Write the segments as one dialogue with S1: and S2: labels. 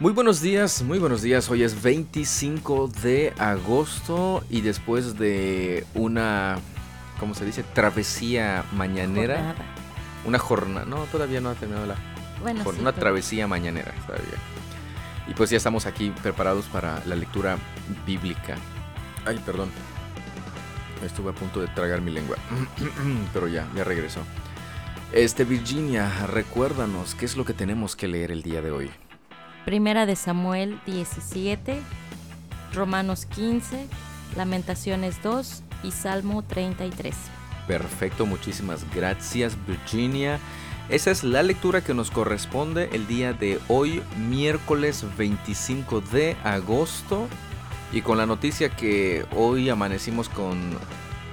S1: Muy buenos días, muy buenos días. Hoy es 25 de agosto y después de una, ¿cómo se dice? Travesía mañanera.
S2: Jornada.
S1: Una jornada, no, todavía no ha terminado la
S2: Bueno, sí,
S1: una
S2: pero-
S1: travesía mañanera todavía. Y pues ya estamos aquí preparados para la lectura bíblica. Ay, perdón. Estuve a punto de tragar mi lengua. Pero ya, ya regresó. Este, Virginia, recuérdanos qué es lo que tenemos que leer el día de hoy.
S2: Primera de Samuel 17, Romanos 15, Lamentaciones 2 y Salmo 33.
S1: Perfecto, muchísimas gracias Virginia. Esa es la lectura que nos corresponde el día de hoy, miércoles 25 de agosto. Y con la noticia que hoy amanecimos con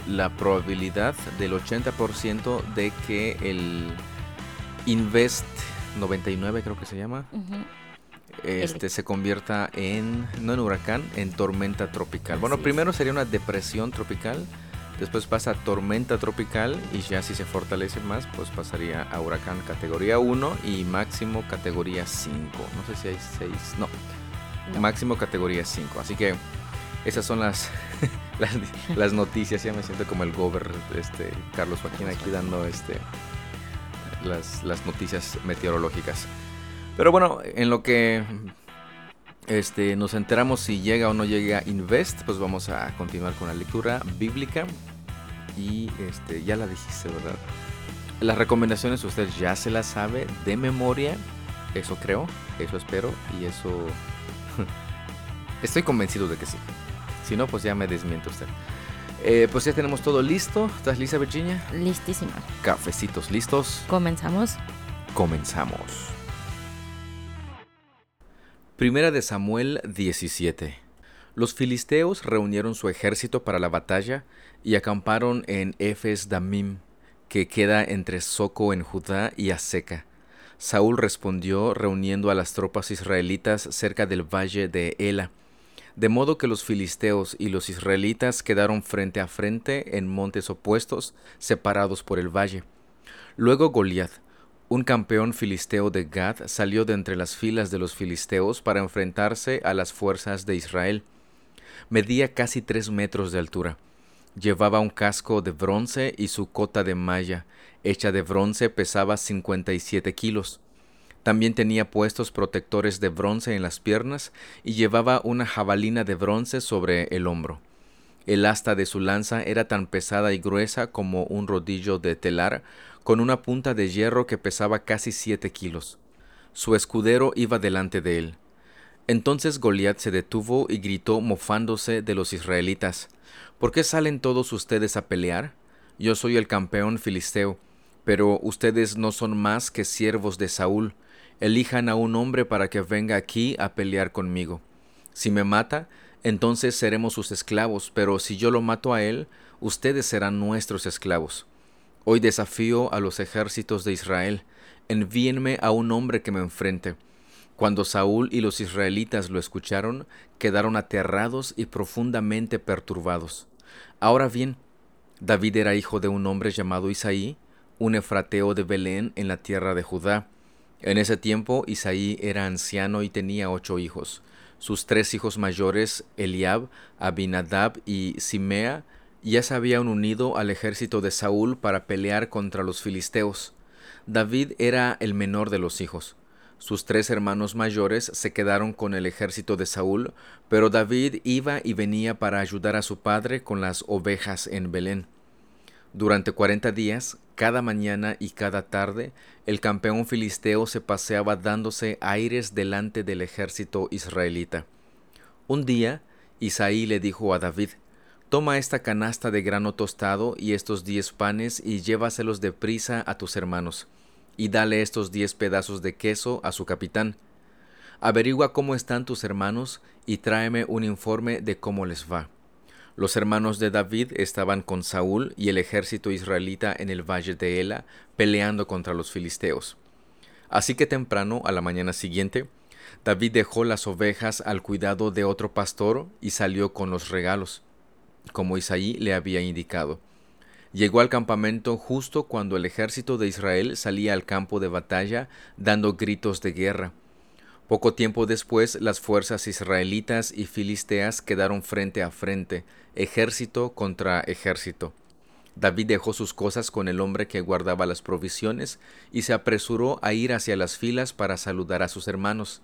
S1: la probabilidad del 80% de que el Invest 99 creo que se llama. Este se convierta en, no en huracán, en tormenta tropical. Bueno, primero sería una depresión tropical, después pasa a tormenta tropical y ya si se fortalece más, pues pasaría a huracán categoría 1 y máximo categoría 5. No sé si hay 6, no,
S2: No.
S1: máximo categoría 5. Así que esas son las, las, las noticias, ya me siento como el gober, este, Carlos Joaquín aquí dando este, las, las noticias meteorológicas. Pero bueno, en lo que este, nos enteramos si llega o no llega Invest, pues vamos a continuar con la lectura bíblica. Y este, ya la dijiste, ¿verdad? Las recomendaciones usted ya se las sabe de memoria. Eso creo, eso espero y eso... Estoy convencido de que sí. Si no, pues ya me desmiente usted. Eh, pues ya tenemos todo listo. ¿Estás lista, Virginia?
S2: Listísima.
S1: Cafecitos listos.
S2: Comenzamos.
S1: Comenzamos. Primera de Samuel 17. Los filisteos reunieron su ejército para la batalla y acamparon en Efes Damim, que queda entre Soco en Judá y Aseca. Saúl respondió reuniendo a las tropas israelitas cerca del valle de Ela, de modo que los filisteos y los israelitas quedaron frente a frente en montes opuestos, separados por el valle. Luego Goliat, un campeón filisteo de Gad, salió de entre las filas de los filisteos para enfrentarse a las fuerzas de Israel. Medía casi tres metros de altura. Llevaba un casco de bronce y su cota de malla, hecha de bronce, pesaba 57 kilos. También tenía puestos protectores de bronce en las piernas y llevaba una jabalina de bronce sobre el hombro. El asta de su lanza era tan pesada y gruesa como un rodillo de telar, con una punta de hierro que pesaba casi siete kilos. Su escudero iba delante de él. Entonces Goliat se detuvo y gritó mofándose de los israelitas. ¿Por qué salen todos ustedes a pelear? Yo soy el campeón filisteo, pero ustedes no son más que siervos de Saúl. Elijan a un hombre para que venga aquí a pelear conmigo. Si me mata, entonces seremos sus esclavos, pero si yo lo mato a él, ustedes serán nuestros esclavos. Hoy desafío a los ejércitos de Israel, envíenme a un hombre que me enfrente. Cuando Saúl y los israelitas lo escucharon, quedaron aterrados y profundamente perturbados. Ahora bien, David era hijo de un hombre llamado Isaí, un efrateo de Belén en la tierra de Judá. En ese tiempo Isaí era anciano y tenía ocho hijos. Sus tres hijos mayores, Eliab, Abinadab y Simea, ya se habían unido al ejército de Saúl para pelear contra los filisteos. David era el menor de los hijos. Sus tres hermanos mayores se quedaron con el ejército de Saúl, pero David iba y venía para ayudar a su padre con las ovejas en Belén. Durante cuarenta días, cada mañana y cada tarde, el campeón filisteo se paseaba dándose aires delante del ejército israelita. Un día, Isaí le dijo a David, Toma esta canasta de grano tostado y estos diez panes y llévaselos deprisa a tus hermanos, y dale estos diez pedazos de queso a su capitán. Averigua cómo están tus hermanos y tráeme un informe de cómo les va. Los hermanos de David estaban con Saúl y el ejército israelita en el valle de Ela, peleando contra los filisteos. Así que temprano, a la mañana siguiente, David dejó las ovejas al cuidado de otro pastor y salió con los regalos, como Isaí le había indicado. Llegó al campamento justo cuando el ejército de Israel salía al campo de batalla dando gritos de guerra. Poco tiempo después, las fuerzas israelitas y filisteas quedaron frente a frente, ejército contra ejército. David dejó sus cosas con el hombre que guardaba las provisiones y se apresuró a ir hacia las filas para saludar a sus hermanos.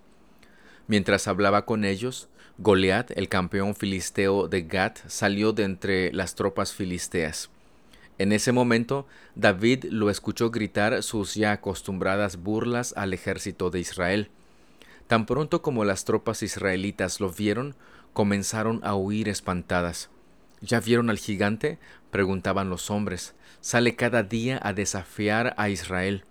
S1: Mientras hablaba con ellos, Goliat, el campeón filisteo de Gat, salió de entre las tropas filisteas. En ese momento, David lo escuchó gritar sus ya acostumbradas burlas al ejército de Israel. Tan pronto como las tropas israelitas lo vieron, comenzaron a huir espantadas. ¿Ya vieron al gigante? preguntaban los hombres. Sale cada día a desafiar a Israel.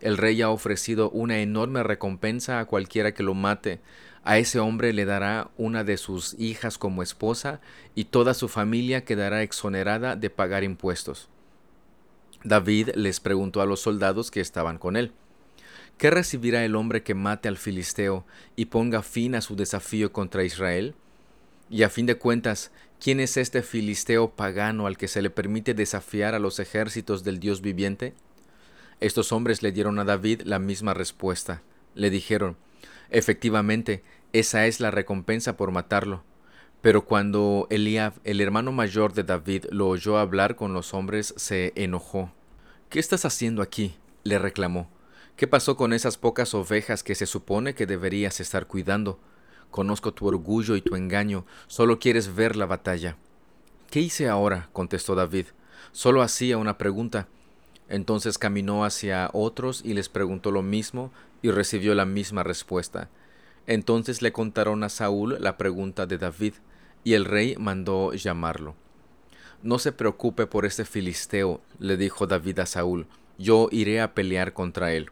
S1: El rey ha ofrecido una enorme recompensa a cualquiera que lo mate. A ese hombre le dará una de sus hijas como esposa y toda su familia quedará exonerada de pagar impuestos. David les preguntó a los soldados que estaban con él. ¿Qué recibirá el hombre que mate al filisteo y ponga fin a su desafío contra Israel? Y a fin de cuentas, ¿quién es este filisteo pagano al que se le permite desafiar a los ejércitos del Dios viviente? Estos hombres le dieron a David la misma respuesta. Le dijeron, efectivamente, esa es la recompensa por matarlo. Pero cuando Eliab, el hermano mayor de David, lo oyó hablar con los hombres, se enojó. ¿Qué estás haciendo aquí? le reclamó. ¿Qué pasó con esas pocas ovejas que se supone que deberías estar cuidando? Conozco tu orgullo y tu engaño, solo quieres ver la batalla. ¿Qué hice ahora? contestó David. Solo hacía una pregunta. Entonces caminó hacia otros y les preguntó lo mismo y recibió la misma respuesta. Entonces le contaron a Saúl la pregunta de David, y el rey mandó llamarlo. No se preocupe por este filisteo, le dijo David a Saúl, yo iré a pelear contra él.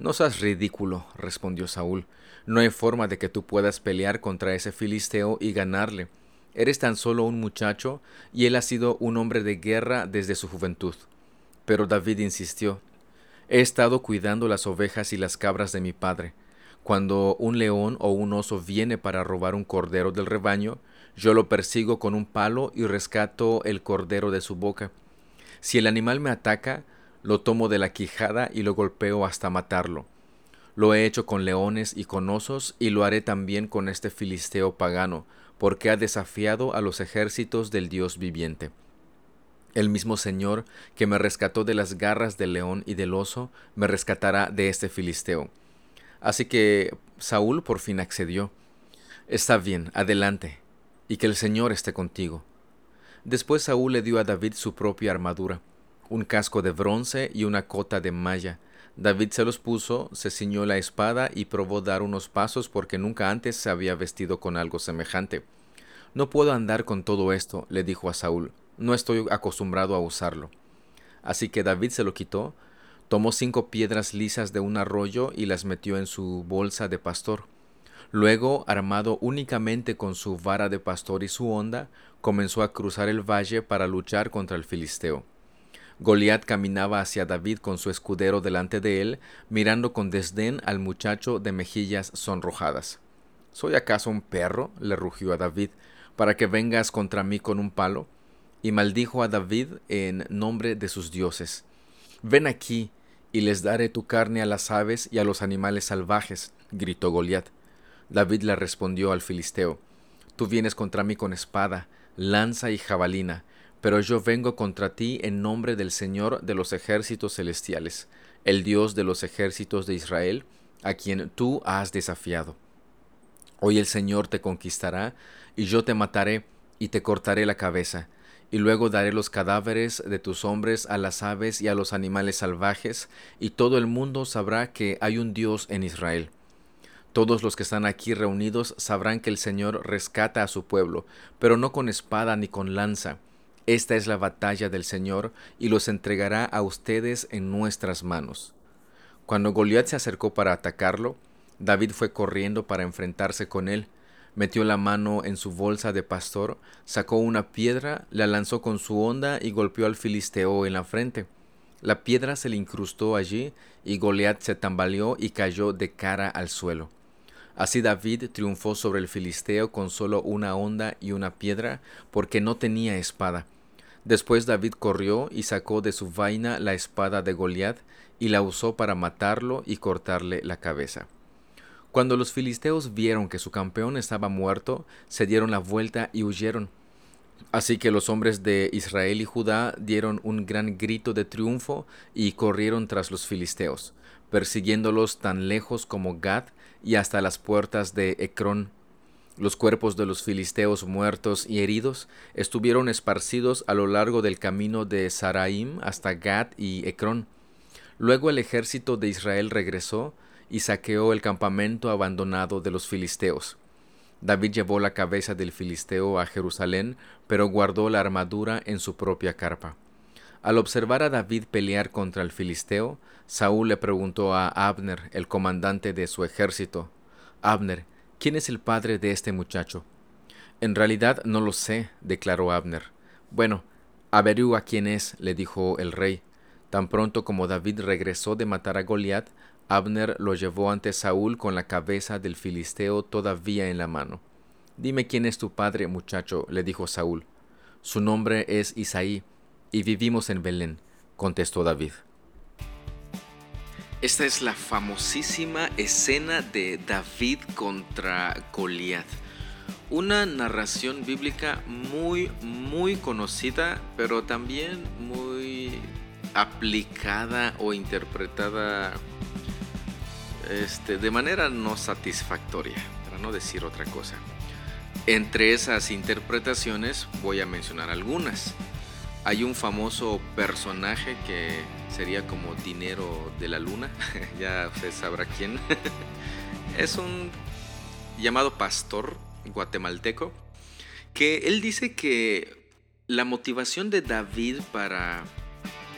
S1: No seas ridículo, respondió Saúl. No hay forma de que tú puedas pelear contra ese filisteo y ganarle. Eres tan solo un muchacho, y él ha sido un hombre de guerra desde su juventud. Pero David insistió. He estado cuidando las ovejas y las cabras de mi padre. Cuando un león o un oso viene para robar un cordero del rebaño, yo lo persigo con un palo y rescato el cordero de su boca. Si el animal me ataca, lo tomo de la quijada y lo golpeo hasta matarlo. Lo he hecho con leones y con osos, y lo haré también con este filisteo pagano, porque ha desafiado a los ejércitos del Dios viviente. El mismo Señor que me rescató de las garras del león y del oso, me rescatará de este filisteo. Así que Saúl por fin accedió. Está bien, adelante, y que el Señor esté contigo. Después Saúl le dio a David su propia armadura un casco de bronce y una cota de malla. David se los puso, se ciñó la espada y probó dar unos pasos porque nunca antes se había vestido con algo semejante. No puedo andar con todo esto, le dijo a Saúl, no estoy acostumbrado a usarlo. Así que David se lo quitó, tomó cinco piedras lisas de un arroyo y las metió en su bolsa de pastor. Luego, armado únicamente con su vara de pastor y su honda, comenzó a cruzar el valle para luchar contra el filisteo. Goliat caminaba hacia David con su escudero delante de él, mirando con desdén al muchacho de mejillas sonrojadas. ¿Soy acaso un perro? le rugió a David, para que vengas contra mí con un palo. Y maldijo a David en nombre de sus dioses. Ven aquí, y les daré tu carne a las aves y a los animales salvajes, gritó Goliat. David le respondió al filisteo, Tú vienes contra mí con espada, lanza y jabalina, pero yo vengo contra ti en nombre del Señor de los ejércitos celestiales, el Dios de los ejércitos de Israel, a quien tú has desafiado. Hoy el Señor te conquistará, y yo te mataré, y te cortaré la cabeza, y luego daré los cadáveres de tus hombres a las aves y a los animales salvajes, y todo el mundo sabrá que hay un Dios en Israel. Todos los que están aquí reunidos sabrán que el Señor rescata a su pueblo, pero no con espada ni con lanza, esta es la batalla del Señor y los entregará a ustedes en nuestras manos. Cuando Goliat se acercó para atacarlo, David fue corriendo para enfrentarse con él, metió la mano en su bolsa de pastor, sacó una piedra, la lanzó con su honda y golpeó al filisteo en la frente. La piedra se le incrustó allí y Goliat se tambaleó y cayó de cara al suelo. Así David triunfó sobre el filisteo con solo una honda y una piedra, porque no tenía espada. Después David corrió y sacó de su vaina la espada de Goliat y la usó para matarlo y cortarle la cabeza. Cuando los filisteos vieron que su campeón estaba muerto, se dieron la vuelta y huyeron. Así que los hombres de Israel y Judá dieron un gran grito de triunfo y corrieron tras los filisteos, persiguiéndolos tan lejos como Gad y hasta las puertas de Ecrón. Los cuerpos de los filisteos muertos y heridos estuvieron esparcidos a lo largo del camino de Saraim hasta Gad y Ecrón. Luego el ejército de Israel regresó y saqueó el campamento abandonado de los filisteos. David llevó la cabeza del filisteo a Jerusalén, pero guardó la armadura en su propia carpa. Al observar a David pelear contra el filisteo, Saúl le preguntó a Abner, el comandante de su ejército, Abner, ¿quién es el padre de este muchacho? En realidad no lo sé, declaró Abner. Bueno, averigua quién es, le dijo el rey. Tan pronto como David regresó de matar a Goliat, Abner lo llevó ante Saúl con la cabeza del filisteo todavía en la mano. Dime quién es tu padre, muchacho, le dijo Saúl. Su nombre es Isaí, y vivimos en Belén, contestó David. Esta es la famosísima escena de David contra Goliat. Una narración bíblica muy, muy conocida, pero también muy aplicada o interpretada este, de manera no satisfactoria, para no decir otra cosa. Entre esas interpretaciones voy a mencionar algunas. Hay un famoso personaje que sería como dinero de la luna, ya usted sabrá quién. es un llamado pastor guatemalteco que él dice que la motivación de David para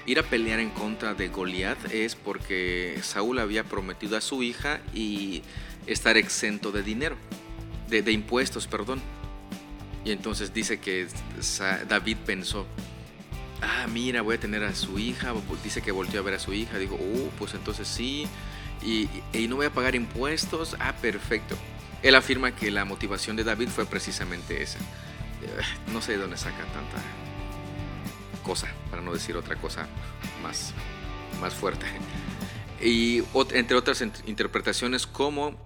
S1: ir a pelear en contra de Goliat es porque Saúl había prometido a su hija y estar exento de dinero, de, impuestos, perdón. Y entonces dice que David pensó, ah, mira, voy a tener a su hija, dice que volvió a ver a su hija, dijo, oh, pues entonces sí, y, no voy a pagar impuestos, ah, perfecto. Él afirma que la motivación de David fue precisamente esa. Eh, no sé de dónde saca tanta cosa, para no decir otra cosa más, más fuerte. Y entre otras interpretaciones como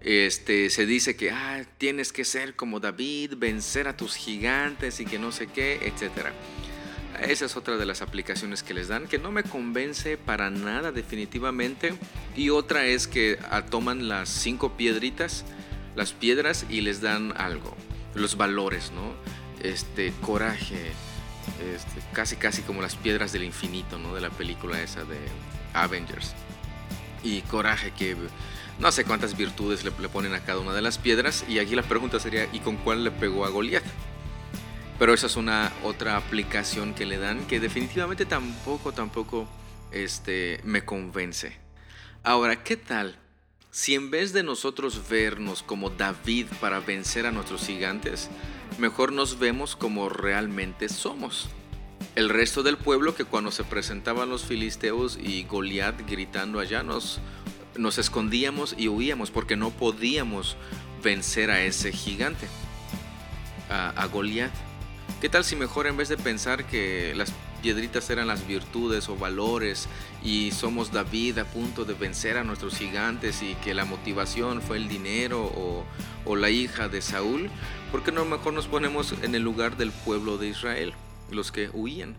S1: este, se dice que ah, tienes que ser como David, vencer a tus gigantes y que no sé qué, etc. Esa es otra de las aplicaciones que les dan, que no me convence para nada definitivamente. Y otra es que ah, toman las cinco piedritas, las piedras y les dan algo, los valores, ¿no? Este, coraje, este, casi casi como las piedras del infinito, ¿no? De la película esa de Avengers. Y coraje que no sé cuántas virtudes le, ponen a cada una de las piedras. Y aquí la pregunta sería, ¿y con cuál le pegó a Goliath? Pero esa es una otra aplicación que le dan que definitivamente tampoco, tampoco este, me convence. Ahora, ¿qué tal si en vez de nosotros vernos como David para vencer a nuestros gigantes, mejor nos vemos como realmente somos. El resto del pueblo que cuando se presentaban los filisteos y Goliat gritando allá nos, nos escondíamos y huíamos porque no podíamos vencer a ese gigante, a, a Goliat. ¿Qué tal si mejor en vez de pensar que las piedritas eran las virtudes o valores y somos David a punto de vencer a nuestros gigantes y que la motivación fue el dinero o, la hija de Saúl, ¿por qué no mejor nos ponemos en el lugar del pueblo de Israel, los que huían?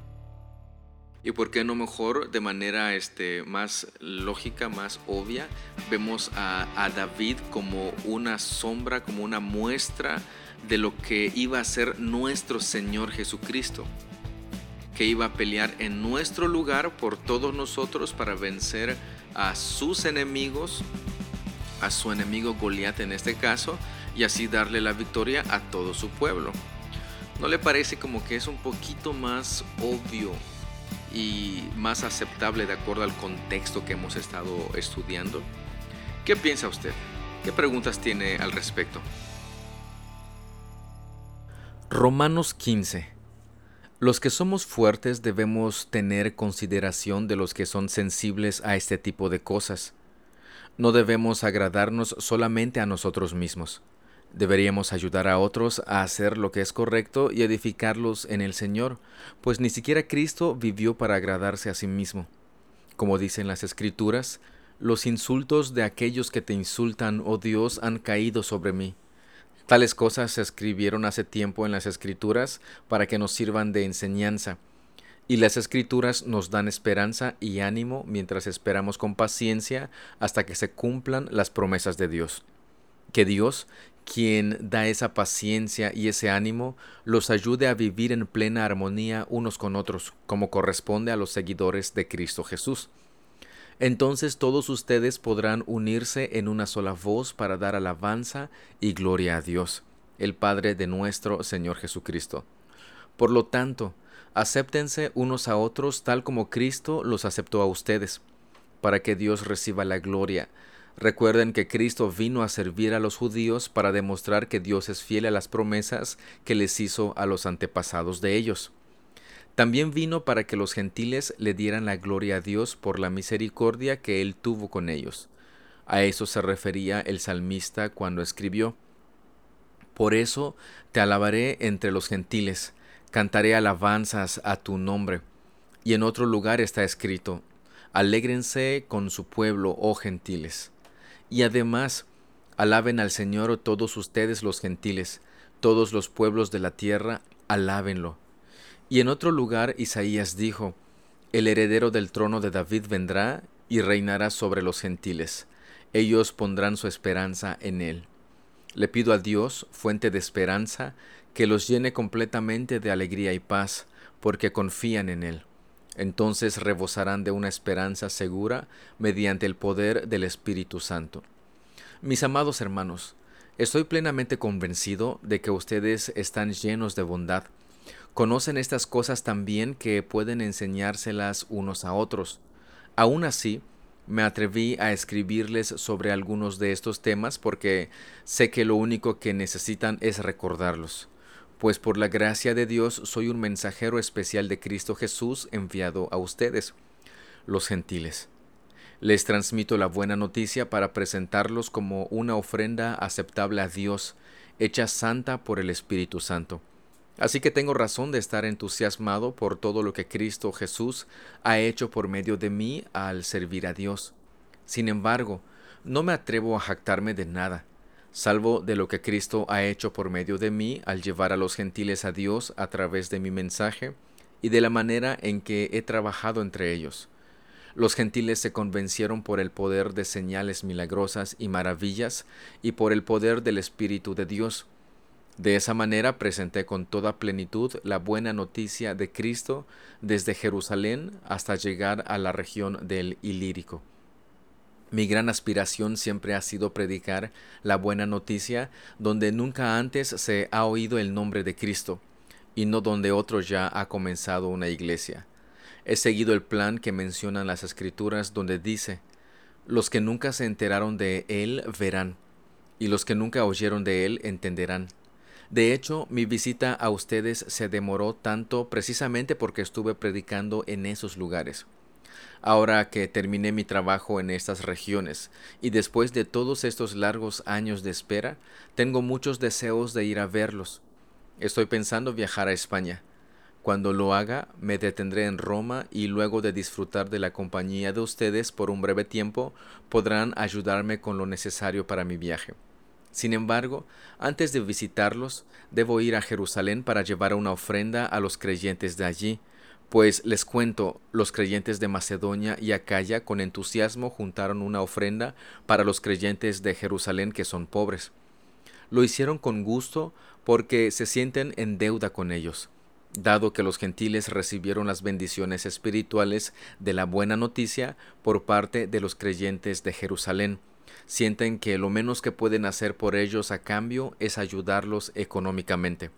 S1: ¿Y por qué no mejor de manera este, más lógica, más obvia, vemos a, David como una sombra, como una muestra de lo que iba a ser nuestro Señor Jesucristo? que iba a pelear en nuestro lugar por todos nosotros para vencer a sus enemigos, a su enemigo Goliat en este caso, y así darle la victoria a todo su pueblo. ¿No le parece como que es un poquito más obvio y más aceptable de acuerdo al contexto que hemos estado estudiando? ¿Qué piensa usted? ¿Qué preguntas tiene al respecto? Romanos 15 los que somos fuertes debemos tener consideración de los que son sensibles a este tipo de cosas. No debemos agradarnos solamente a nosotros mismos. Deberíamos ayudar a otros a hacer lo que es correcto y edificarlos en el Señor, pues ni siquiera Cristo vivió para agradarse a sí mismo. Como dicen las Escrituras, Los insultos de aquellos que te insultan, oh Dios, han caído sobre mí. Tales cosas se escribieron hace tiempo en las Escrituras para que nos sirvan de enseñanza. Y las Escrituras nos dan esperanza y ánimo mientras esperamos con paciencia hasta que se cumplan las promesas de Dios. Que Dios, quien da esa paciencia y ese ánimo, los ayude a vivir en plena armonía unos con otros, como corresponde a los seguidores de Cristo Jesús. Entonces todos ustedes podrán unirse en una sola voz para dar alabanza y gloria a Dios, el Padre de nuestro Señor Jesucristo. Por lo tanto, acéptense unos a otros tal como Cristo los aceptó a ustedes, para que Dios reciba la gloria Recuerden que Cristo vino a servir a los judíos para demostrar que Dios es fiel a las promesas que les hizo a los antepasados de ellos. También vino para que los gentiles le dieran la gloria a Dios por la misericordia que Él tuvo con ellos. A eso se refería el salmista cuando escribió, Por eso te alabaré entre los gentiles, cantaré alabanzas a tu nombre. Y en otro lugar está escrito, Alégrense con su pueblo, oh gentiles. Y además, alaben al Señor todos ustedes los gentiles, todos los pueblos de la tierra, alábenlo. Y en otro lugar Isaías dijo, El heredero del trono de David vendrá y reinará sobre los gentiles. Ellos pondrán su esperanza en él. Le pido a Dios, fuente de esperanza, que los llene completamente de alegría y paz, porque confían en Él. Entonces rebosarán de una esperanza segura mediante el poder del Espíritu Santo. Mis amados hermanos, estoy plenamente convencido de que ustedes están llenos de bondad. Conocen estas cosas también que pueden enseñárselas unos a otros. Aún así, me atreví a escribirles sobre algunos de estos temas porque sé que lo único que necesitan es recordarlos pues por la gracia de Dios soy un mensajero especial de Cristo Jesús enviado a ustedes, los gentiles. Les transmito la buena noticia para presentarlos como una ofrenda aceptable a Dios, hecha santa por el Espíritu Santo. Así que tengo razón de estar entusiasmado por todo lo que Cristo Jesús ha hecho por medio de mí al servir a Dios. Sin embargo, no me atrevo a jactarme de nada, salvo de lo que Cristo ha hecho por medio de mí al llevar a los gentiles a Dios a través de mi mensaje y de la manera en que he trabajado entre ellos. Los gentiles se convencieron por el poder de señales milagrosas y maravillas y por el poder del Espíritu de Dios. De esa manera presenté con toda plenitud la buena noticia de Cristo desde Jerusalén hasta llegar a la región del Ilírico. Mi gran aspiración siempre ha sido predicar la buena noticia donde nunca antes se ha oído el nombre de Cristo y no donde otro ya ha comenzado una iglesia. He seguido el plan que mencionan las escrituras donde dice, los que nunca se enteraron de Él verán, y los que nunca oyeron de Él entenderán. De hecho, mi visita a ustedes se demoró tanto precisamente porque estuve predicando en esos lugares. Ahora que terminé mi trabajo en estas regiones y después de todos estos largos años de espera, tengo muchos deseos de ir a verlos. Estoy pensando viajar a España. Cuando lo haga, me detendré en Roma y luego de disfrutar de la compañía de ustedes por un breve tiempo, podrán ayudarme con lo necesario para mi viaje. Sin embargo, antes de visitarlos, debo ir a Jerusalén para llevar una ofrenda a los creyentes de allí, pues les cuento, los creyentes de Macedonia y Acaya con entusiasmo juntaron una ofrenda para los creyentes de Jerusalén que son pobres. Lo hicieron con gusto porque se sienten en deuda con ellos, dado que los gentiles recibieron las bendiciones espirituales de la buena noticia por parte de los creyentes de Jerusalén. Sienten que lo menos que pueden hacer por ellos a cambio es ayudarlos económicamente.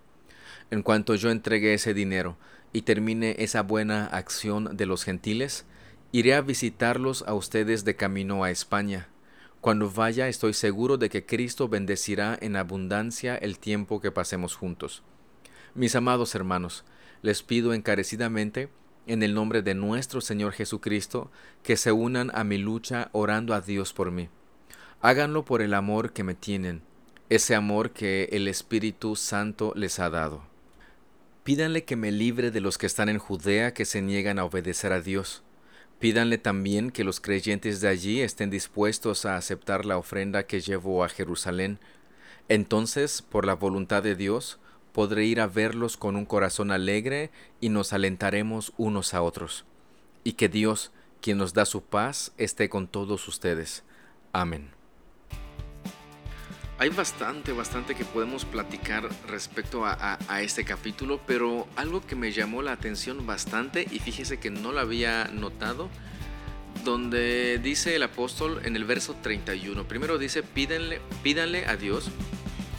S1: En cuanto yo entregue ese dinero, y termine esa buena acción de los gentiles, iré a visitarlos a ustedes de camino a España. Cuando vaya estoy seguro de que Cristo bendecirá en abundancia el tiempo que pasemos juntos. Mis amados hermanos, les pido encarecidamente, en el nombre de nuestro Señor Jesucristo, que se unan a mi lucha orando a Dios por mí. Háganlo por el amor que me tienen, ese amor que el Espíritu Santo les ha dado. Pídanle que me libre de los que están en Judea que se niegan a obedecer a Dios. Pídanle también que los creyentes de allí estén dispuestos a aceptar la ofrenda que llevo a Jerusalén. Entonces, por la voluntad de Dios, podré ir a verlos con un corazón alegre y nos alentaremos unos a otros. Y que Dios, quien nos da su paz, esté con todos ustedes. Amén. Hay bastante, bastante que podemos platicar respecto a, este capítulo, pero algo que me llamó la atención bastante, y fíjese que no lo había notado, donde dice el apóstol en el verso 31, primero dice, pídanle, pídanle a Dios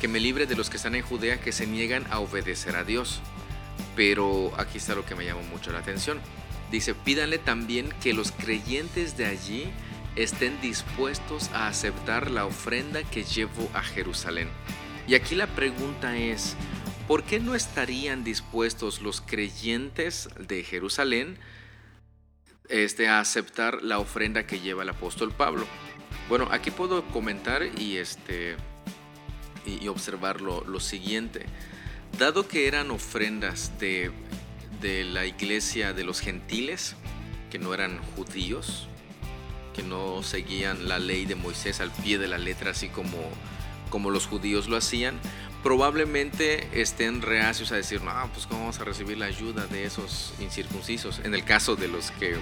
S1: que me libre de los que están en Judea que se niegan a obedecer a Dios. Pero aquí está lo que me llamó mucho la atención. Dice, pídanle también que los creyentes de allí estén dispuestos a aceptar la ofrenda que llevo a Jerusalén. Y aquí la pregunta es, ¿por qué no estarían dispuestos los creyentes de Jerusalén este, a aceptar la ofrenda que lleva el apóstol Pablo? Bueno, aquí puedo comentar y, este, y observar lo, lo siguiente. Dado que eran ofrendas de, de la iglesia de los gentiles, que no eran judíos, no seguían la ley de Moisés al pie de la letra, así como, como los judíos lo hacían, probablemente estén reacios a decir, no, pues cómo vamos a recibir la ayuda de esos incircuncisos, en el caso de los que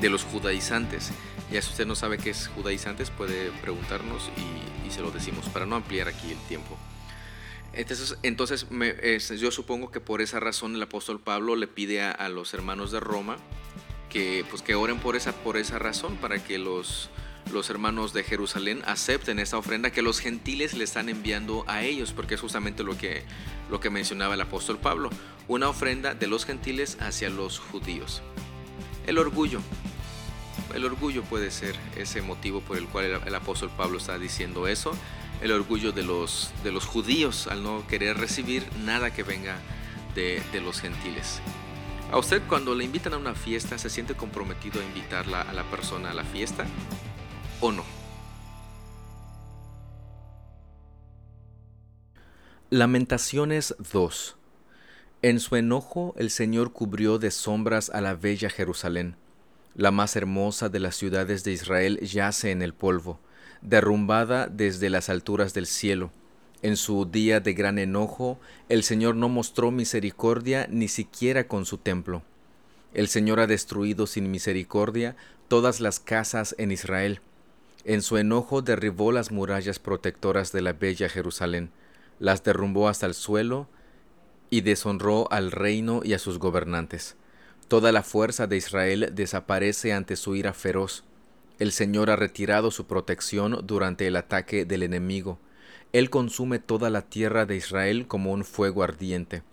S1: de los judaizantes. Ya si usted no sabe qué es judaizantes, puede preguntarnos y, se lo decimos, para no ampliar aquí el tiempo. Entonces, entonces yo supongo que por esa razón el apóstol Pablo le pide a los hermanos de Roma que, pues, que oren por esa, por esa razón, para que los, los hermanos de Jerusalén acepten esta ofrenda que los gentiles le están enviando a ellos, porque es justamente lo que, lo que mencionaba el apóstol Pablo, una ofrenda de los gentiles hacia los judíos. El orgullo. El orgullo puede ser ese motivo por el cual el, apóstol Pablo está diciendo eso. El orgullo de los, de los judíos al no querer recibir nada que venga de, de los gentiles. ¿A usted cuando le invitan a una fiesta se siente comprometido a invitarla a la persona a la fiesta o no? Lamentaciones 2 En su enojo el Señor cubrió de sombras a la bella Jerusalén. La más hermosa de las ciudades de Israel yace en el polvo, derrumbada desde las alturas del cielo en su día de gran enojo, el Señor no mostró misericordia ni siquiera con su templo. El Señor ha destruido sin misericordia todas las casas en Israel. En su enojo derribó las murallas protectoras de la bella Jerusalén, las derrumbó hasta el suelo y deshonró al reino y a sus gobernantes. Toda la fuerza de Israel desaparece ante su ira feroz. El Señor ha retirado su protección durante el ataque del enemigo. Él consume toda la tierra de Israel como un fuego ardiente.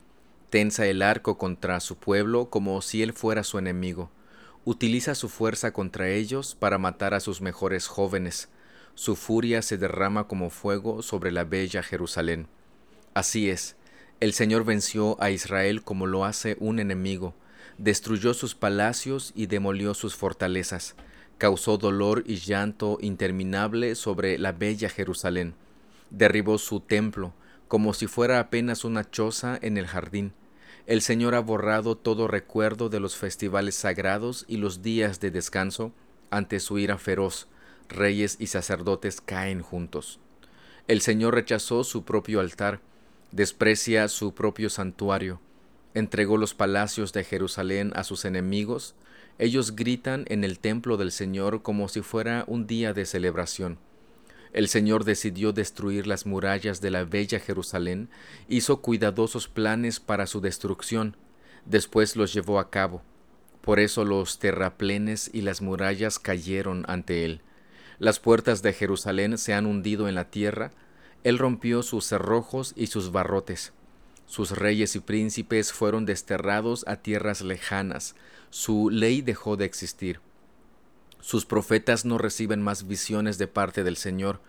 S1: Tensa el arco contra su pueblo como si él fuera su enemigo. Utiliza su fuerza contra ellos para matar a sus mejores jóvenes. Su furia se derrama como fuego sobre la bella Jerusalén. Así es, el Señor venció a Israel como lo hace un enemigo, destruyó sus palacios y demolió sus fortalezas, causó dolor y llanto interminable sobre la bella Jerusalén derribó su templo, como si fuera apenas una choza en el jardín. El Señor ha borrado todo recuerdo de los festivales sagrados y los días de descanso ante su ira feroz. Reyes y sacerdotes caen juntos. El Señor rechazó su propio altar, desprecia su propio santuario, entregó los palacios de Jerusalén a sus enemigos, ellos gritan en el templo del Señor como si fuera un día de celebración. El Señor decidió destruir las murallas de la bella Jerusalén, hizo cuidadosos planes para su destrucción, después los llevó a cabo. Por eso los terraplenes y las murallas cayeron ante él. Las puertas de Jerusalén se han hundido en la tierra, él rompió sus cerrojos y sus barrotes. Sus reyes y príncipes fueron desterrados a tierras lejanas, su ley dejó de existir. Sus profetas no reciben más visiones de parte del Señor.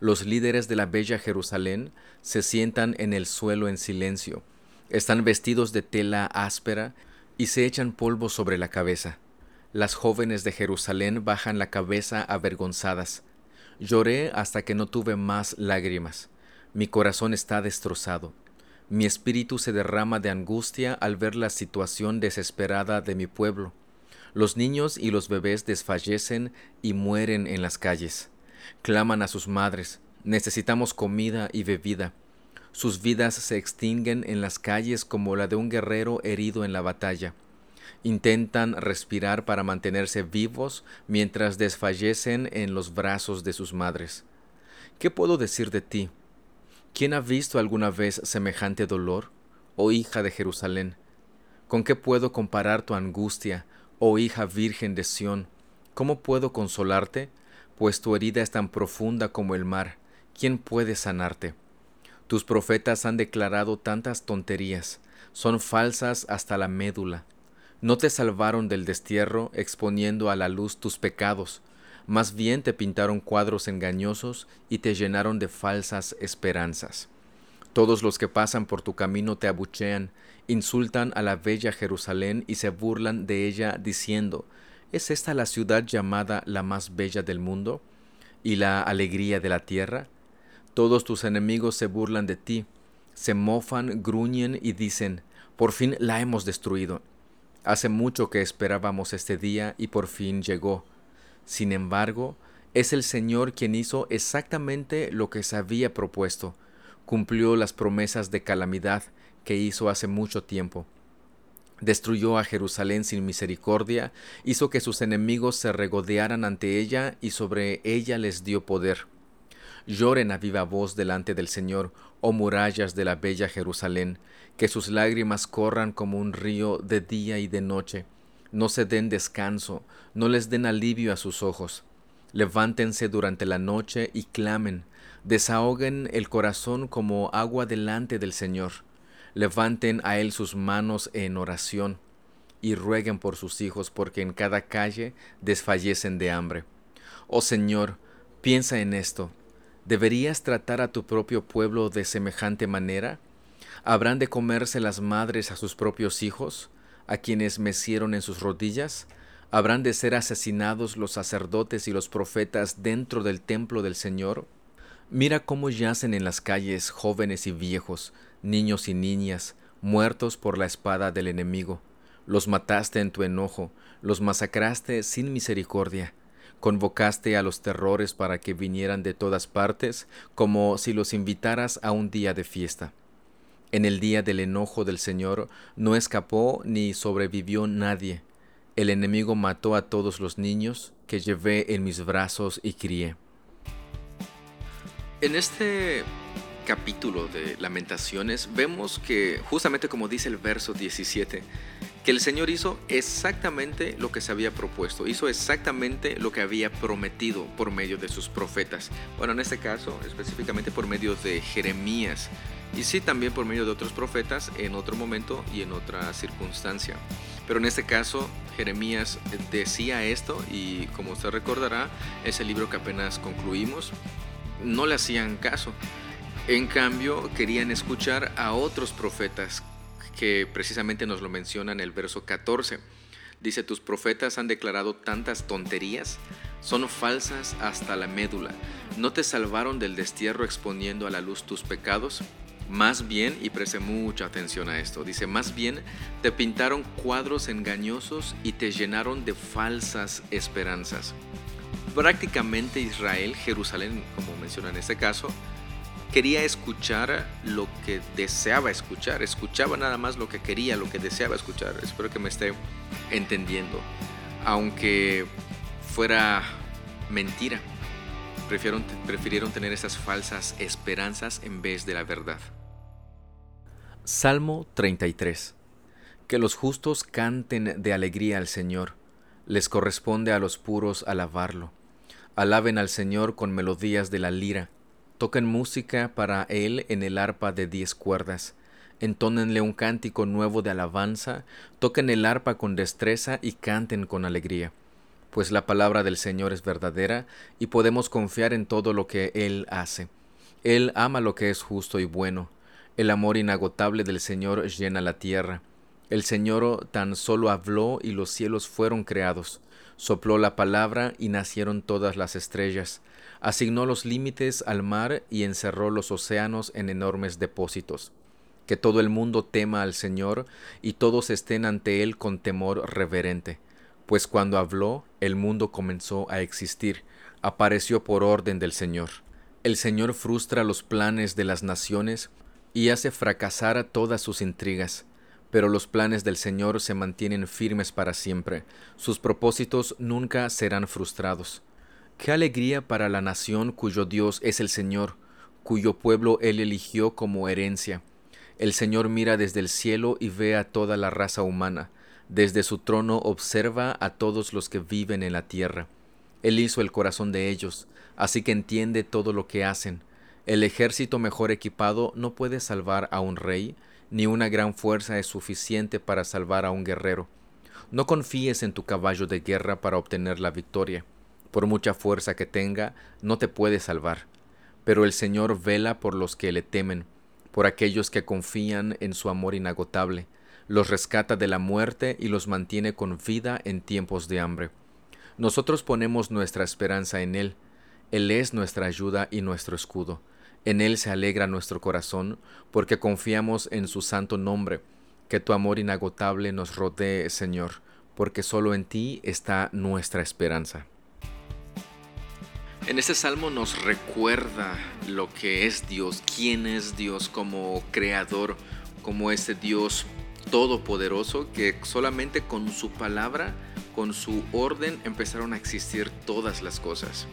S1: Los líderes de la bella Jerusalén se sientan en el suelo en silencio. Están vestidos de tela áspera y se echan polvo sobre la cabeza. Las jóvenes de Jerusalén bajan la cabeza avergonzadas. Lloré hasta que no tuve más lágrimas. Mi corazón está destrozado. Mi espíritu se derrama de angustia al ver la situación desesperada de mi pueblo. Los niños y los bebés desfallecen y mueren en las calles. Claman a sus madres, necesitamos comida y bebida. Sus vidas se extinguen en las calles como la de un guerrero herido en la batalla. Intentan respirar para mantenerse vivos mientras desfallecen en los brazos de sus madres. ¿Qué puedo decir de ti? ¿Quién ha visto alguna vez semejante dolor, oh hija de Jerusalén? ¿Con qué puedo comparar tu angustia, oh hija virgen de Sión? ¿Cómo puedo consolarte? Pues tu herida es tan profunda como el mar. ¿Quién puede sanarte? Tus profetas han declarado tantas tonterías, son falsas hasta la médula. No te salvaron del destierro exponiendo a la luz tus pecados, más bien te pintaron cuadros engañosos y te llenaron de falsas esperanzas. Todos los que pasan por tu camino te abuchean, insultan a la bella Jerusalén y se burlan de ella diciendo, ¿Es esta la ciudad llamada la más bella del mundo y la alegría de la tierra? Todos tus enemigos se burlan de ti, se mofan, gruñen y dicen, por fin la hemos destruido. Hace mucho que esperábamos este día y por fin llegó. Sin embargo, es el Señor quien hizo exactamente lo que se había propuesto, cumplió las promesas de calamidad que hizo hace mucho tiempo. Destruyó a Jerusalén sin misericordia, hizo que sus enemigos se regodearan ante ella y sobre ella les dio poder. Lloren a viva voz delante del Señor, oh murallas de la bella Jerusalén, que sus lágrimas corran como un río de día y de noche. No se den descanso, no les den alivio a sus ojos. Levántense durante la noche y clamen, desahoguen el corazón como agua delante del Señor. Levanten a Él sus manos en oración y rueguen por sus hijos, porque en cada calle desfallecen de hambre. Oh Señor, piensa en esto ¿Deberías tratar a tu propio pueblo de semejante manera? ¿Habrán de comerse las madres a sus propios hijos, a quienes mecieron en sus rodillas? ¿Habrán de ser asesinados los sacerdotes y los profetas dentro del templo del Señor? Mira cómo yacen en las calles jóvenes y viejos, niños y niñas, muertos por la espada del enemigo. Los mataste en tu enojo, los masacraste sin misericordia Convocaste a los terrores para que vinieran de todas partes, como si los invitaras a un día de fiesta. En el día del enojo del Señor no escapó ni sobrevivió nadie. El enemigo mató a todos los niños que llevé en mis brazos y crié. En este capítulo de Lamentaciones vemos que, justamente como dice el verso 17, que el Señor hizo exactamente lo que se había propuesto, hizo exactamente lo que había prometido por medio de sus profetas. Bueno, en este caso, específicamente por medio de Jeremías, y sí también por medio de otros profetas en otro momento y en otra circunstancia. Pero en este caso, Jeremías decía esto y como usted recordará, ese libro que apenas concluimos, no le hacían caso. En cambio, querían escuchar a otros profetas que precisamente nos lo menciona en el verso 14. Dice, tus profetas han declarado tantas tonterías, son falsas hasta la médula. ¿No te salvaron del destierro exponiendo a la luz tus pecados? Más bien, y preste mucha atención a esto, dice, más bien te pintaron cuadros engañosos y te llenaron de falsas esperanzas. Prácticamente Israel, Jerusalén, como menciona en este caso, quería escuchar lo que deseaba escuchar, escuchaba nada más lo que quería, lo que deseaba escuchar. Espero que me esté entendiendo. Aunque fuera mentira, prefirieron, tener esas falsas esperanzas en vez de la verdad. Salmo 33. Que los justos canten de alegría al Señor. Les corresponde a los puros alabarlo. Alaben al Señor con melodías de la lira Toquen música para él en el arpa de diez cuerdas. Entónenle un cántico nuevo de alabanza, toquen el arpa con destreza y canten con alegría. Pues la palabra del Señor es verdadera y podemos confiar en todo lo que Él hace. Él ama lo que es justo y bueno. El amor inagotable del Señor llena la tierra. El Señor tan solo habló y los cielos fueron creados. Sopló la palabra y nacieron todas las estrellas asignó los límites al mar y encerró los océanos en enormes depósitos. Que todo el mundo tema al Señor y todos estén ante Él con temor reverente, pues cuando habló, el mundo comenzó a existir, apareció por orden del Señor. El Señor frustra los planes de las naciones y hace fracasar todas sus intrigas, pero los planes del Señor se mantienen firmes para siempre, sus propósitos nunca serán frustrados. Qué alegría para la nación cuyo Dios es el Señor, cuyo pueblo Él eligió como herencia. El Señor mira desde el cielo y ve a toda la raza humana. Desde su trono observa a todos los que viven en la tierra. Él hizo el corazón de ellos, así que entiende todo lo que hacen. El ejército mejor equipado no puede salvar a un rey, ni una gran fuerza es suficiente para salvar a un guerrero. No confíes en tu caballo de guerra para obtener la victoria. Por mucha fuerza que tenga, no te puede salvar. Pero el Señor vela por los que le temen, por aquellos que confían en su amor inagotable, los rescata de la muerte y los mantiene con vida en tiempos de hambre. Nosotros ponemos nuestra esperanza en Él. Él es nuestra ayuda y nuestro escudo. En Él se alegra nuestro corazón, porque confiamos en su santo nombre. Que tu amor inagotable nos rodee, Señor, porque solo en ti está nuestra esperanza. En este salmo nos recuerda lo que es Dios, quién es Dios como creador, como ese Dios todopoderoso que solamente con su palabra, con su orden empezaron a existir todas las cosas.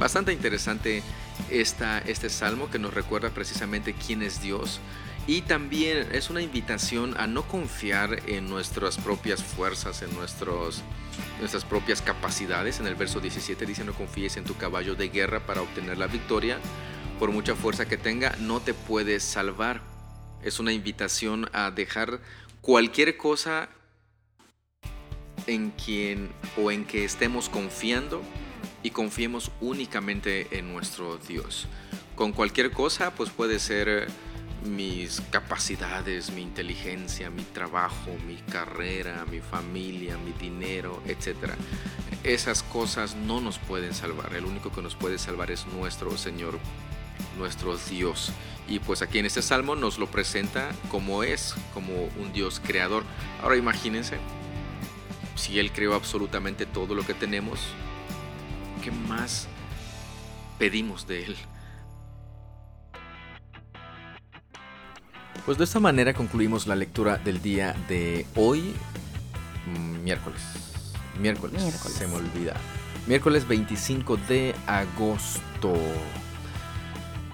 S1: Bastante interesante esta, este salmo que nos recuerda precisamente quién es Dios y también es una invitación a no confiar en nuestras propias fuerzas, en nuestros nuestras propias capacidades. En el verso 17 dice, no confíes en tu caballo de guerra para obtener la victoria. Por mucha fuerza que tenga, no te puedes salvar. Es una invitación a dejar cualquier cosa en quien o en que estemos confiando y confiemos únicamente en nuestro Dios. Con cualquier cosa, pues puede ser mis capacidades, mi inteligencia, mi trabajo, mi carrera, mi familia, mi dinero, etc. Esas cosas no nos pueden salvar. El único que nos puede salvar es nuestro Señor, nuestro Dios. Y pues aquí en este salmo nos lo presenta como es, como un Dios creador. Ahora imagínense, si Él creó absolutamente todo lo que tenemos, ¿qué más pedimos de Él? Pues de esta manera concluimos la lectura del día de hoy, mm, miércoles. Miércoles, se me olvida. Miércoles 25 de agosto.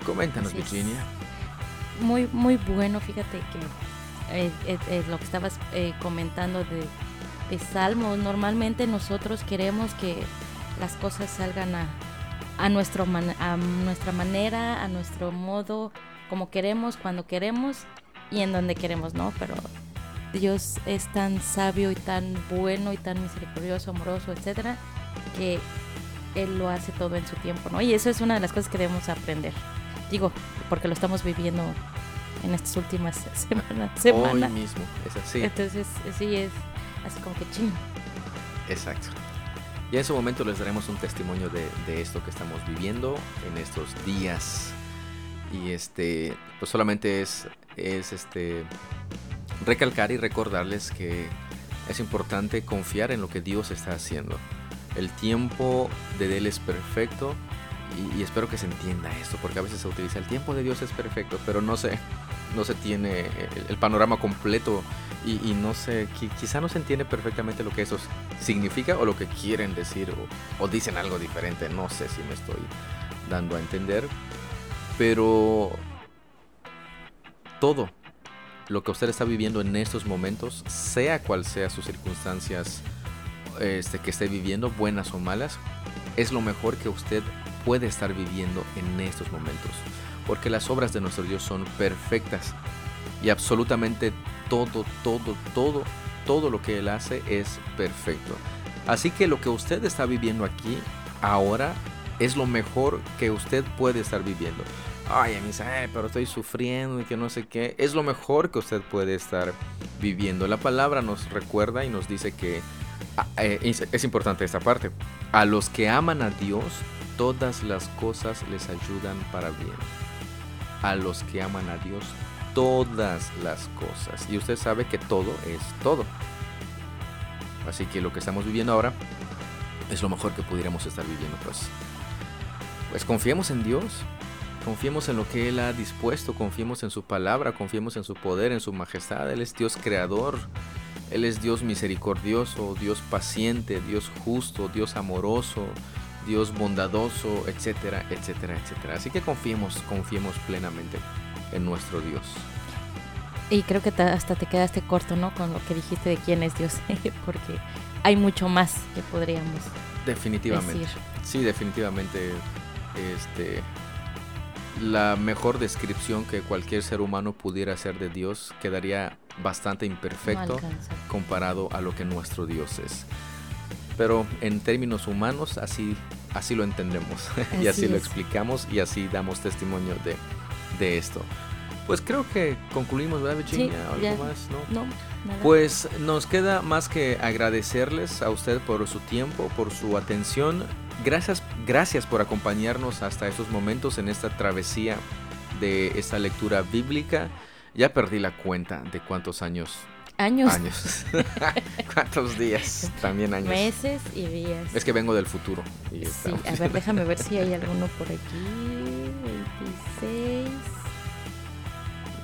S1: Coméntanos, Virginia.
S2: Muy, muy bueno, fíjate que eh, eh, eh, lo que estabas comentando de, de Salmos, normalmente nosotros queremos que las cosas salgan a, a, nuestro a nuestra manera, a nuestro modo, como queremos, cuando queremos y en donde queremos, ¿no? Pero Dios es tan sabio y tan bueno y tan misericordioso, amoroso, etcétera, que Él lo hace todo en su tiempo, ¿no? Y eso es una de las cosas que debemos aprender. Digo, porque lo estamos viviendo en estas últimas semanas.
S1: Semana. Hoy mismo, es así.
S2: Entonces, sí, es así como que ching.
S1: Exacto. Y en su momento les daremos un testimonio de, esto que estamos viviendo en estos días y este pues solamente es es este recalcar y recordarles que es importante confiar en lo que Dios está haciendo. El tiempo de Él es perfecto y, espero que se entienda esto, porque a veces se utiliza el tiempo de Dios es perfecto, pero no se, no se tiene el, panorama completo y, no se, quizá no se entiende perfectamente lo que eso significa o lo que quieren decir o, o dicen algo diferente, no sé si me estoy dando a entender, pero todo lo que usted está viviendo en estos momentos, sea cual sea sus circunstancias este, que esté viviendo, buenas o malas, es lo mejor que usted puede estar viviendo en estos momentos. Porque las obras de nuestro Dios son perfectas y absolutamente todo, todo, todo, todo lo que Él hace es perfecto. Así que lo que usted está viviendo aquí, ahora, es lo mejor que usted puede estar viviendo ay, me dice, pero estoy sufriendo y que no sé qué, es lo mejor que usted puede estar viviendo. La palabra nos recuerda y nos dice que ah, eh, es importante esta parte. A los que aman a Dios, todas las cosas les ayudan para bien. A los que aman a Dios, todas las cosas. Y usted sabe que todo es todo. Así que lo que estamos viviendo ahora es lo mejor que pudiéramos estar viviendo. Pues, pues confiemos en Dios, confiemos en lo que Él ha dispuesto, confiemos en su palabra, confiemos en su poder, en su majestad. Él es Dios creador, Él es Dios misericordioso, Dios paciente, Dios justo, Dios amoroso, Dios bondadoso, etcétera, etcétera, etcétera. Así que confiemos, confiemos plenamente en nuestro Dios.
S2: Y creo que hasta te quedaste corto, ¿no? Con lo que dijiste de quién es Dios, porque hay mucho más que podríamos
S1: definitivamente.
S2: Decir.
S1: Sí, definitivamente. Este, la mejor descripción que cualquier ser humano pudiera hacer de Dios quedaría bastante imperfecto
S2: No
S1: comparado a lo que nuestro Dios es. Pero en términos humanos así, así lo entendemos y así lo explicamos y así damos testimonio de, de esto. Pues creo que concluimos, ¿verdad, Virginia? ¿Algo
S2: ya.
S1: más? ¿no?
S2: No, nada.
S1: Pues nos queda más que agradecerles a usted por su tiempo, por su atención. Gracias, gracias por acompañarnos hasta estos momentos en esta travesía de esta lectura bíblica. Ya perdí la cuenta de cuántos años.
S2: Años,
S1: Años. ¿Cuántos días? También años.
S2: meses y días.
S1: Es que vengo del futuro. y
S2: Sí, a ver, déjame ver si hay alguno por aquí. 26.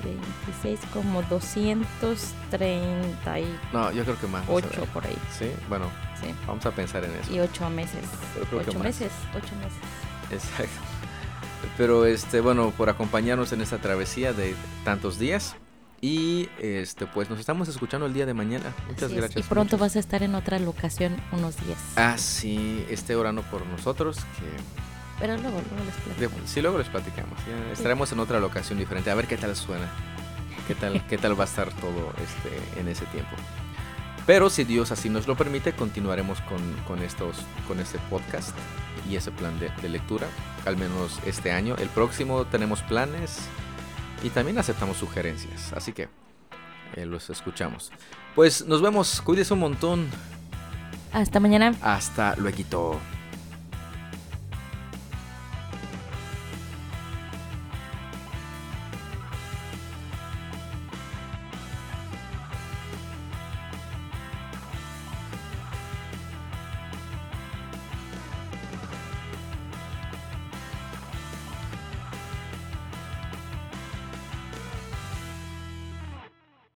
S2: 26 como 238
S1: No, yo creo que más. vamos a ver.
S2: por ahí.
S1: Sí, bueno,
S2: Sí.
S1: vamos a pensar en eso.
S2: Y 8 meses.
S1: Pero creo que
S2: 8
S1: más.
S2: meses, 8 meses.
S1: Exacto. Pero este, bueno, por acompañarnos en esta travesía de tantos días. Y este, pues nos estamos escuchando el día de mañana. Muchas
S2: Así es,
S1: gracias.
S2: Y pronto
S1: muchas-
S2: vas a estar en otra locación unos días.
S1: Ah, sí, esté orando por nosotros. Que
S2: Pero luego, luego les platico.
S1: sí, luego les platicamos. Ya estaremos en otra locación diferente. A ver qué tal suena. Qué tal, qué tal va a estar todo este, en ese tiempo. Pero si Dios así nos lo permite, continuaremos con, con estos, con este podcast y ese plan de, de lectura, al menos este año. El próximo tenemos planes y también aceptamos sugerencias, así que eh, los escuchamos. Pues nos vemos, cuídese un montón.
S2: Hasta mañana.
S1: Hasta luego.